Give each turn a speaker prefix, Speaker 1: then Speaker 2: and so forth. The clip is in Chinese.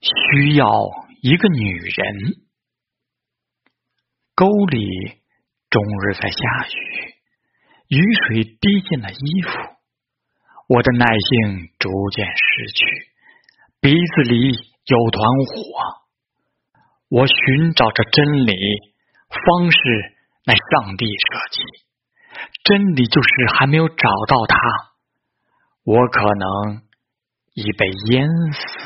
Speaker 1: 需要一个女人。沟里终日在下雨，雨水滴进了衣服，我的耐性逐渐失去，鼻子里有团火。我寻找着真理，方式乃上帝设计，真理就是还没有找到它，我可能已被淹死。